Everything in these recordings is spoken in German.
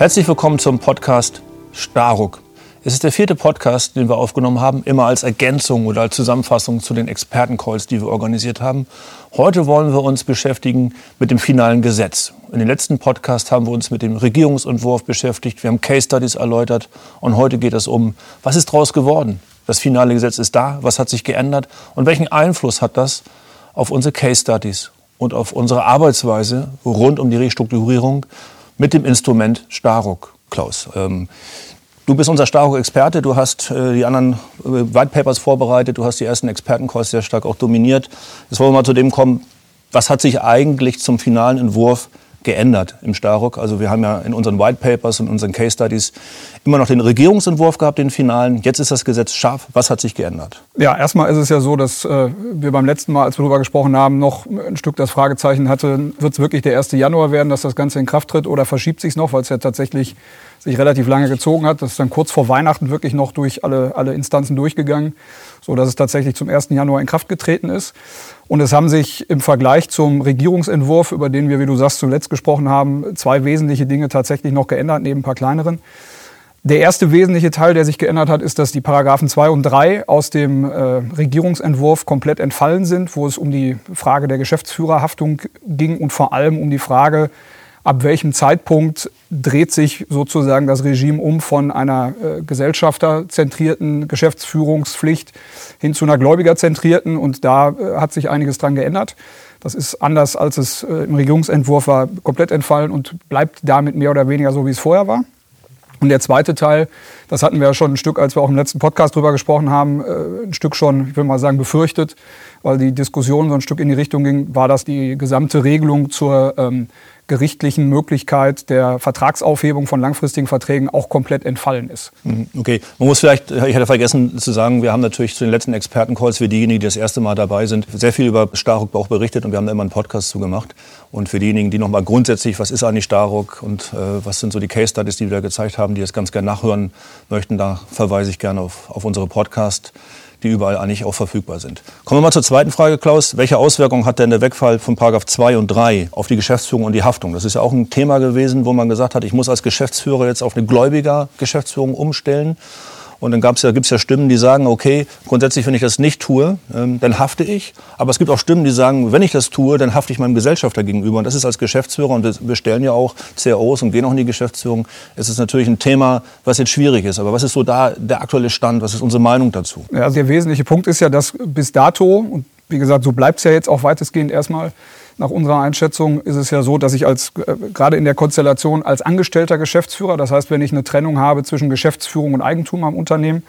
Herzlich willkommen zum Podcast Staruk. Es ist der vierte Podcast, den wir aufgenommen haben, immer als Ergänzung oder als Zusammenfassung zu den Expertencalls, die wir organisiert haben. Heute wollen wir uns beschäftigen mit dem finalen Gesetz. In den letzten Podcast haben wir uns mit dem Regierungsentwurf beschäftigt, wir haben Case Studies erläutert und heute geht es um, was ist daraus geworden? Das finale Gesetz ist da, was hat sich geändert und welchen Einfluss hat das auf unsere Case Studies und auf unsere Arbeitsweise rund um die Restrukturierung mit dem Instrument Staruk, Klaus. Ähm, du bist unser Staruk-Experte, du hast äh, die anderen äh, White Papers vorbereitet, du hast die ersten Expertencalls sehr stark auch dominiert. Jetzt wollen wir mal zu dem kommen, was hat sich eigentlich zum finalen Entwurf geändert im Staruk. Also wir haben ja in unseren White Papers und unseren Case Studies immer noch den Regierungsentwurf gehabt, den finalen. Jetzt ist das Gesetz scharf. Was hat sich geändert? Ja, erstmal ist es ja so, dass äh, wir beim letzten Mal, als wir darüber gesprochen haben, noch ein Stück das Fragezeichen hatte, wird es wirklich der 1. Januar werden, dass das Ganze in Kraft tritt oder verschiebt sich noch, weil es ja tatsächlich sich relativ lange gezogen hat. Das ist dann kurz vor Weihnachten wirklich noch durch alle, alle Instanzen durchgegangen, so dass es tatsächlich zum 1. Januar in Kraft getreten ist. Und es haben sich im Vergleich zum Regierungsentwurf, über den wir, wie du sagst, zuletzt gesprochen haben, zwei wesentliche Dinge tatsächlich noch geändert, neben ein paar kleineren. Der erste wesentliche Teil, der sich geändert hat, ist, dass die Paragraphen 2 und 3 aus dem äh, Regierungsentwurf komplett entfallen sind, wo es um die Frage der Geschäftsführerhaftung ging und vor allem um die Frage, ab welchem Zeitpunkt dreht sich sozusagen das Regime um von einer äh, gesellschafterzentrierten Geschäftsführungspflicht hin zu einer gläubigerzentrierten. Und da äh, hat sich einiges dran geändert. Das ist anders, als es äh, im Regierungsentwurf war, komplett entfallen und bleibt damit mehr oder weniger so, wie es vorher war. Und der zweite Teil, das hatten wir ja schon ein Stück, als wir auch im letzten Podcast drüber gesprochen haben, äh, ein Stück schon, ich will mal sagen, befürchtet, weil die Diskussion so ein Stück in die Richtung ging, war, dass die gesamte Regelung zur ähm, gerichtlichen Möglichkeit der Vertragsaufhebung von langfristigen Verträgen auch komplett entfallen ist. Mhm, okay, man muss vielleicht, ich hatte vergessen zu sagen, wir haben natürlich zu den letzten Expertencalls für diejenigen, die das erste Mal dabei sind, sehr viel über Staruk auch berichtet und wir haben da immer einen Podcast zu gemacht. Und für diejenigen, die noch mal grundsätzlich, was ist eigentlich Staruk und äh, was sind so die Case Studies, die wir da gezeigt haben, die das ganz gerne nachhören möchten, da verweise ich gerne auf, auf unsere Podcast die überall eigentlich auch verfügbar sind. Kommen wir mal zur zweiten Frage, Klaus. Welche Auswirkungen hat denn der Wegfall von Paragraph 2 und 3 auf die Geschäftsführung und die Haftung? Das ist ja auch ein Thema gewesen, wo man gesagt hat, ich muss als Geschäftsführer jetzt auf eine gläubiger Geschäftsführung umstellen. Und dann ja, gibt es ja Stimmen, die sagen, okay, grundsätzlich, wenn ich das nicht tue, ähm, dann hafte ich. Aber es gibt auch Stimmen, die sagen, wenn ich das tue, dann hafte ich meinem Gesellschafter gegenüber. Und das ist als Geschäftsführer, und wir stellen ja auch CROs und gehen auch in die Geschäftsführung, es ist natürlich ein Thema, was jetzt schwierig ist. Aber was ist so da der aktuelle Stand? Was ist unsere Meinung dazu? Ja, also der wesentliche Punkt ist ja, dass bis dato, und wie gesagt, so bleibt es ja jetzt auch weitestgehend erstmal, nach unserer Einschätzung ist es ja so, dass ich als, äh, gerade in der Konstellation als angestellter Geschäftsführer, das heißt, wenn ich eine Trennung habe zwischen Geschäftsführung und Eigentum am Unternehmen,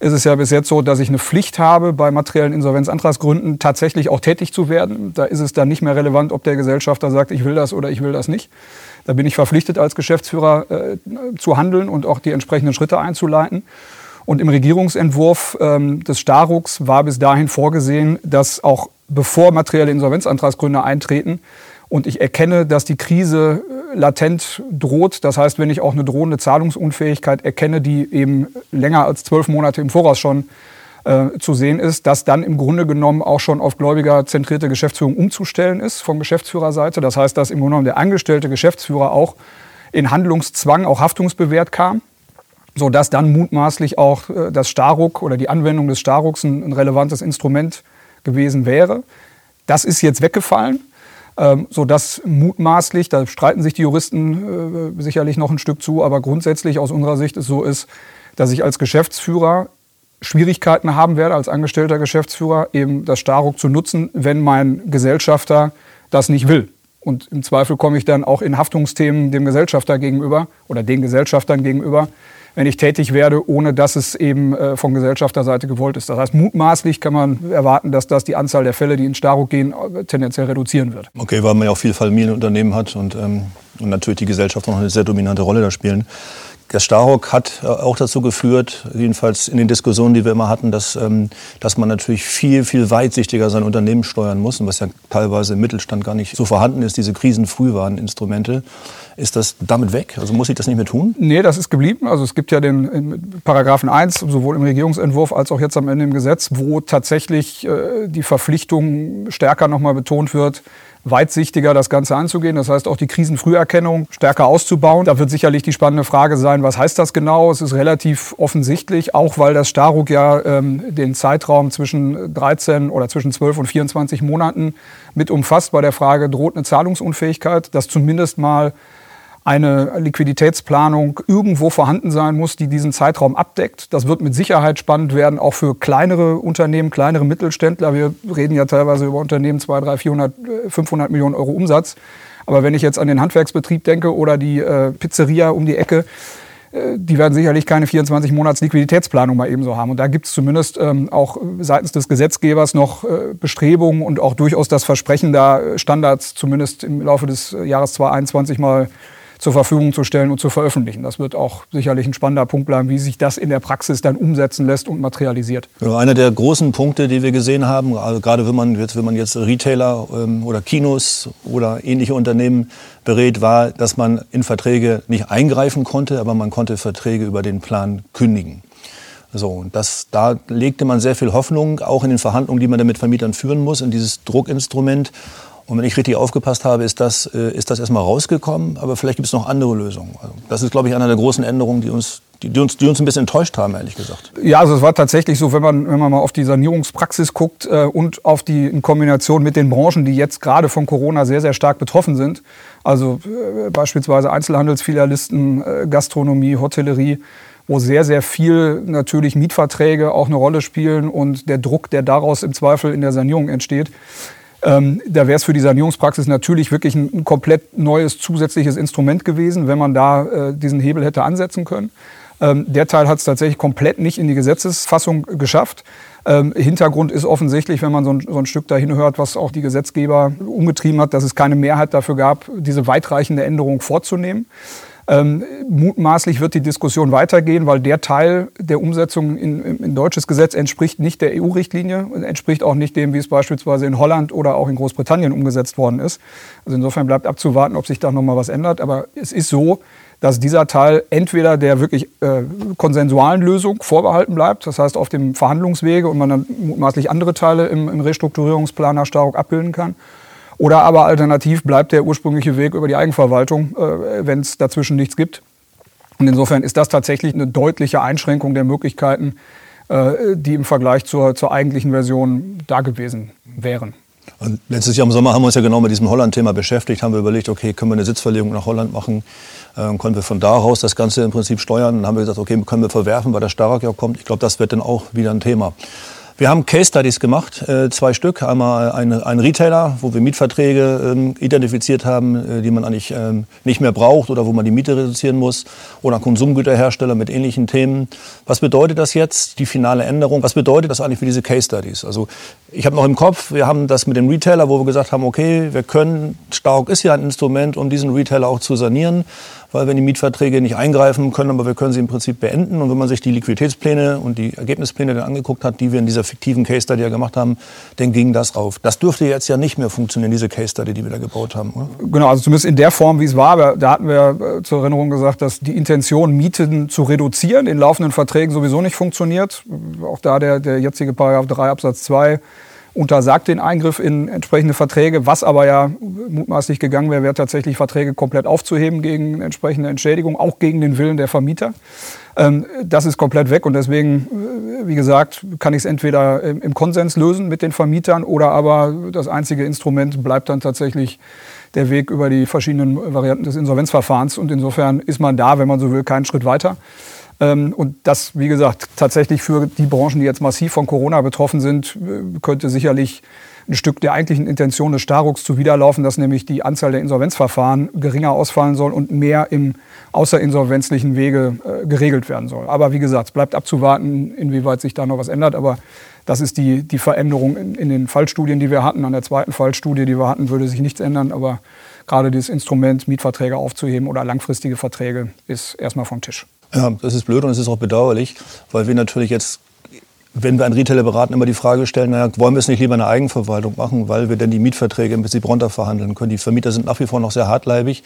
ist es ja bis jetzt so, dass ich eine Pflicht habe, bei materiellen Insolvenzantragsgründen tatsächlich auch tätig zu werden. Da ist es dann nicht mehr relevant, ob der Gesellschafter sagt, ich will das oder ich will das nicht. Da bin ich verpflichtet, als Geschäftsführer äh, zu handeln und auch die entsprechenden Schritte einzuleiten. Und im Regierungsentwurf ähm, des Staruks war bis dahin vorgesehen, dass auch bevor materielle Insolvenzantragsgründe eintreten und ich erkenne, dass die Krise äh, latent droht, das heißt, wenn ich auch eine drohende Zahlungsunfähigkeit erkenne, die eben länger als zwölf Monate im Voraus schon äh, zu sehen ist, dass dann im Grunde genommen auch schon auf gläubigerzentrierte Geschäftsführung umzustellen ist von Geschäftsführerseite. Das heißt, dass im Grunde genommen der angestellte Geschäftsführer auch in Handlungszwang, auch haftungsbewährt kam so dass dann mutmaßlich auch äh, das Staruk oder die Anwendung des Staruks ein, ein relevantes Instrument gewesen wäre. Das ist jetzt weggefallen, ähm, so dass mutmaßlich, da streiten sich die Juristen äh, sicherlich noch ein Stück zu, aber grundsätzlich aus unserer Sicht es so ist, dass ich als Geschäftsführer Schwierigkeiten haben werde, als angestellter Geschäftsführer eben das Staruk zu nutzen, wenn mein Gesellschafter das nicht will. Und im Zweifel komme ich dann auch in Haftungsthemen dem Gesellschafter gegenüber oder den Gesellschaftern gegenüber wenn ich tätig werde, ohne dass es eben äh, von Gesellschafterseite gewollt ist. Das heißt, mutmaßlich kann man erwarten, dass das die Anzahl der Fälle, die in Staruk gehen, äh, tendenziell reduzieren wird. Okay, weil man ja auch viel Familienunternehmen hat und, ähm, und natürlich die Gesellschaft noch eine sehr dominante Rolle da spielen. Der Starhock hat äh, auch dazu geführt, jedenfalls in den Diskussionen, die wir immer hatten, dass, ähm, dass man natürlich viel, viel weitsichtiger sein Unternehmen steuern muss, und was ja teilweise im Mittelstand gar nicht so vorhanden ist, diese Krisenfrühwarninstrumente. Ist das damit weg? Also muss ich das nicht mehr tun? Nee, das ist geblieben. Also es gibt ja den Paragraphen 1, sowohl im Regierungsentwurf als auch jetzt am Ende im Gesetz, wo tatsächlich äh, die Verpflichtung stärker nochmal betont wird, weitsichtiger das Ganze anzugehen. Das heißt auch die Krisenfrüherkennung stärker auszubauen. Da wird sicherlich die spannende Frage sein, was heißt das genau? Es ist relativ offensichtlich, auch weil das Staruk ja ähm, den Zeitraum zwischen 13 oder zwischen 12 und 24 Monaten mit umfasst bei der Frage, droht eine Zahlungsunfähigkeit, dass zumindest mal eine Liquiditätsplanung irgendwo vorhanden sein muss, die diesen Zeitraum abdeckt. Das wird mit Sicherheit spannend werden, auch für kleinere Unternehmen, kleinere Mittelständler. Wir reden ja teilweise über Unternehmen 200, 300, 400, 500 Millionen Euro Umsatz. Aber wenn ich jetzt an den Handwerksbetrieb denke oder die äh, Pizzeria um die Ecke, äh, die werden sicherlich keine 24 Monats Liquiditätsplanung mal ebenso haben. Und da gibt es zumindest ähm, auch seitens des Gesetzgebers noch äh, Bestrebungen und auch durchaus das Versprechen, da Standards zumindest im Laufe des Jahres 2021 mal zur Verfügung zu stellen und zu veröffentlichen. Das wird auch sicherlich ein spannender Punkt bleiben, wie sich das in der Praxis dann umsetzen lässt und materialisiert. einer der großen Punkte, die wir gesehen haben, also gerade wenn man jetzt, wenn man jetzt Retailer ähm, oder Kinos oder ähnliche Unternehmen berät, war, dass man in Verträge nicht eingreifen konnte, aber man konnte Verträge über den Plan kündigen. So, und das, da legte man sehr viel Hoffnung, auch in den Verhandlungen, die man dann mit Vermietern führen muss, in dieses Druckinstrument. Und wenn ich richtig aufgepasst habe, ist das, äh, ist das erstmal rausgekommen. Aber vielleicht gibt es noch andere Lösungen. Also das ist, glaube ich, eine der großen Änderungen, die uns, die, die, uns, die uns ein bisschen enttäuscht haben, ehrlich gesagt. Ja, also es war tatsächlich so, wenn man, wenn man mal auf die Sanierungspraxis guckt äh, und auf die in Kombination mit den Branchen, die jetzt gerade von Corona sehr, sehr stark betroffen sind. Also äh, beispielsweise Einzelhandelsfilialisten, äh, Gastronomie, Hotellerie wo sehr, sehr viel natürlich Mietverträge auch eine Rolle spielen und der Druck, der daraus im Zweifel in der Sanierung entsteht, ähm, da wäre es für die Sanierungspraxis natürlich wirklich ein, ein, komplett neues zusätzliches Instrument gewesen, wenn man da äh, diesen Hebel hätte ansetzen können. Ähm, der Teil hat es tatsächlich komplett nicht in die Gesetzesfassung geschafft. Ähm, Hintergrund ist offensichtlich, wenn man so ein, so ein, Stück dahin hört, was auch die Gesetzgeber umgetrieben hat, dass es keine Mehrheit dafür gab, diese weitreichende Änderung vorzunehmen. Ähm, mutmaßlich wird die Diskussion weitergehen, weil der Teil der Umsetzung in, in deutsches Gesetz entspricht nicht der EU-Richtlinie, entspricht auch nicht dem, wie es beispielsweise in Holland oder auch in Großbritannien umgesetzt worden ist. Also insofern bleibt abzuwarten, ob sich da noch mal was ändert. Aber es ist so, dass dieser Teil entweder der wirklich äh, konsensualen Lösung vorbehalten bleibt, das heißt auf dem Verhandlungswege und man dann mutmaßlich andere Teile im, im Restrukturierungsplan nach Staruk abbilden kann, oder aber alternativ bleibt der ursprüngliche Weg über die Eigenverwaltung, äh, wenn es dazwischen nichts gibt. Und insofern ist das tatsächlich eine deutliche Einschränkung der Möglichkeiten, äh, die im Vergleich zur, zur eigentlichen Version da gewesen wären. Und letztes Jahr im Sommer haben wir uns ja genau mit diesem Holland-Thema beschäftigt, haben wir überlegt, okay, können wir eine Sitzverlegung nach Holland machen, äh, können wir von da aus das Ganze im Prinzip steuern. Dann haben wir gesagt, okay, können wir verwerfen, weil der Stark ja kommt. Ich glaube, das wird dann auch wieder ein Thema. Wir haben Case Studies gemacht, äh, zwei Stück. Einmal ein, ein Retailer, wo wir Mietverträge ähm, identifiziert haben, äh, die man eigentlich ähm, nicht mehr braucht oder wo man die Miete reduzieren muss. Oder Konsumgüterhersteller mit ähnlichen Themen. Was bedeutet das jetzt, die finale Änderung? Was bedeutet das eigentlich für diese Case Studies? Also ich habe noch im Kopf, wir haben das mit dem Retailer, wo wir gesagt haben, okay, wir können, Stark ist ja ein Instrument, um diesen Retailer auch zu sanieren weil wir in die Mietverträge nicht eingreifen können, aber wir können sie im Prinzip beenden. Und wenn man sich die Liquiditätspläne und die Ergebnispläne dann angeguckt hat, die wir in dieser fiktiven Case Study ja gemacht haben, dann ging das rauf. Das dürfte jetzt ja nicht mehr funktionieren, diese Case Study, die wir da gebaut haben. Oder? Genau, also zumindest in der Form, wie es war. Aber da hatten wir äh, zur Erinnerung gesagt, dass die Intention, Mieten zu reduzieren, in laufenden Verträgen sowieso nicht funktioniert. Auch da der, der jetzige Paragraph 3 Absatz 2 untersagt den Eingriff in entsprechende Verträge. Was aber ja mutmaßlich gegangen wäre, wäre tatsächlich Verträge komplett aufzuheben gegen entsprechende Entschädigung, auch gegen den Willen der Vermieter. Ähm, das ist komplett weg und deswegen, äh, wie gesagt, kann ich es entweder im Konsens lösen mit den Vermietern oder aber das einzige Instrument bleibt dann tatsächlich der Weg über die verschiedenen Varianten des Insolvenzverfahrens und insofern ist man da, wenn man so will, keinen Schritt weiter. Ähm, und das, wie gesagt, tatsächlich für die Branchen, die jetzt massiv von Corona betroffen sind, äh, könnte sicherlich ein Stück der eigentlichen Intention des Starucks zuwiderlaufen, dass nämlich die Anzahl der Insolvenzverfahren geringer ausfallen soll und mehr im außerinsolvenzlichen Wege äh, geregelt werden soll. Aber wie gesagt, es bleibt abzuwarten, inwieweit sich da noch was ändert. Aber das ist die, die Veränderung in, in den Fallstudien, die wir hatten. An der zweiten Fallstudie, die wir hatten, würde sich nichts ändern. Aber gerade dieses Instrument, Mietverträge aufzuheben oder langfristige Verträge, ist erstmal vom Tisch. Ja, das ist blöd und es ist auch bedauerlich, weil wir natürlich jetzt, wenn wir einen Retailer beraten, immer die Frage stellen, naja, wollen wir es nicht lieber eine Eigenverwaltung machen, weil wir denn die Mietverträge im Prinzip runterverhandeln können. Die Vermieter sind nach wie vor noch sehr hartleibig.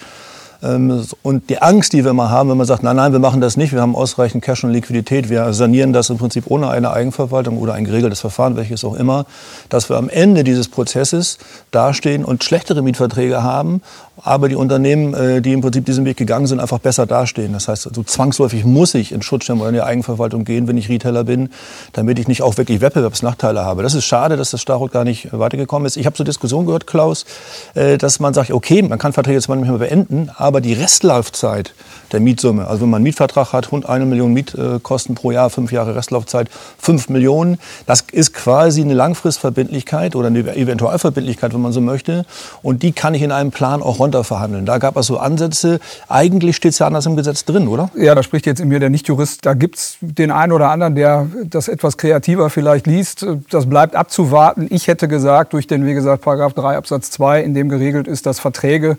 Ähm, und die Angst, die wir mal haben, wenn man sagt, nein, nein, wir machen das nicht, wir haben ausreichend Cash und Liquidität, wir sanieren das im Prinzip ohne eine Eigenverwaltung oder ein geregeltes Verfahren, welches auch immer, dass wir am Ende dieses Prozesses dastehen und schlechtere Mietverträge haben, aber die Unternehmen, äh, die im Prinzip diesen Weg gegangen sind, einfach besser dastehen. Das heißt, so zwangsläufig muss ich in Schutzschirm oder in die Eigenverwaltung gehen, wenn ich Retailer bin, damit ich nicht auch wirklich Wettbewerbsnachteile habe. Das ist schade, dass das Starot gar nicht weitergekommen ist. Ich habe so Diskussion gehört, Klaus, äh, dass man sagt, okay, man kann Verträge jetzt manchmal beenden, aber die Restlaufzeit der Mietsumme, also wenn man einen Mietvertrag hat, rund eine Million Mietkosten pro Jahr, fünf Jahre Restlaufzeit, fünf Millionen, das ist quasi eine Langfristverbindlichkeit oder eine Eventualverbindlichkeit, wenn man so möchte. Und die kann ich in einem Plan auch runterverhandeln. Da gab es so Ansätze. Eigentlich steht es ja anders im Gesetz drin, oder? Ja, da spricht jetzt in mir der Nichtjurist. Da gibt es den einen oder anderen, der das etwas kreativer vielleicht liest. Das bleibt abzuwarten. Ich hätte gesagt, durch den, wie gesagt, Paragraph 3 Absatz 2, in dem geregelt ist, dass Verträge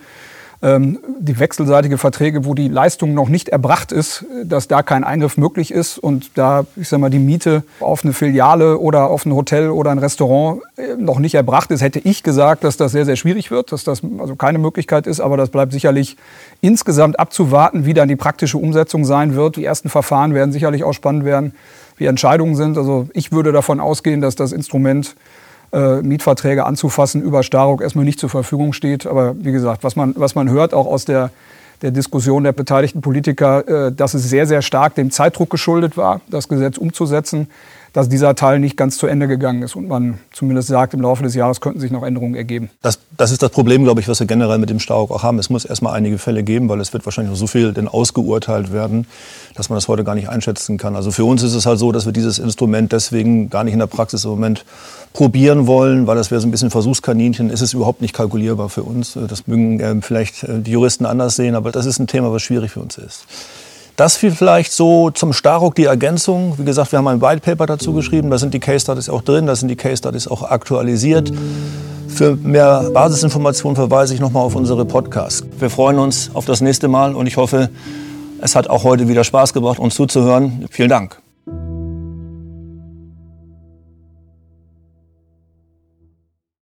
die wechselseitige Verträge, wo die Leistung noch nicht erbracht ist, dass da kein Eingriff möglich ist und da, ich sag mal, die Miete auf eine Filiale oder auf ein Hotel oder ein Restaurant äh, noch nicht erbracht ist, hätte ich gesagt, dass das sehr, sehr schwierig wird, dass das also keine Möglichkeit ist, aber das bleibt sicherlich insgesamt abzuwarten, wie dann die praktische Umsetzung sein wird. Die ersten Verfahren werden sicherlich auch spannend werden, wie Entscheidungen sind. Also ich würde davon ausgehen, dass das Instrument äh, Mietverträge anzufassen über Staruk erstmal nicht zur Verfügung steht. Aber wie gesagt, was man, was man hört, auch aus der, der Diskussion der beteiligten Politiker, äh, dass es sehr, sehr stark dem Zeitdruck geschuldet war, das Gesetz umzusetzen dass dieser Teil nicht ganz zu Ende gegangen ist und man zumindest sagt, im Laufe des Jahres könnten sich noch Änderungen ergeben. Das, das ist das Problem, glaube ich, was wir generell mit dem Stauk auch haben. Es muss erstmal einige Fälle geben, weil es wird wahrscheinlich noch so viel denn ausgeurteilt werden, dass man das heute gar nicht einschätzen kann. Also für uns ist es halt so, dass wir dieses Instrument deswegen gar nicht in der Praxis im Moment probieren wollen, weil das wäre so ein bisschen Versuchskaninchen. Ist es überhaupt nicht kalkulierbar für uns. Das mögen äh, vielleicht die Juristen anders sehen, aber das ist ein Thema, was schwierig für uns ist. Das vielleicht so zum Staruk die Ergänzung. Wie gesagt, wir haben ein White Paper dazu geschrieben. Da sind die Case Studies auch drin. Da sind die Case Studies auch aktualisiert. Für mehr Basisinformationen verweise ich nochmal auf unsere Podcasts. Wir freuen uns auf das nächste Mal und ich hoffe, es hat auch heute wieder Spaß gebracht, uns zuzuhören. Vielen Dank.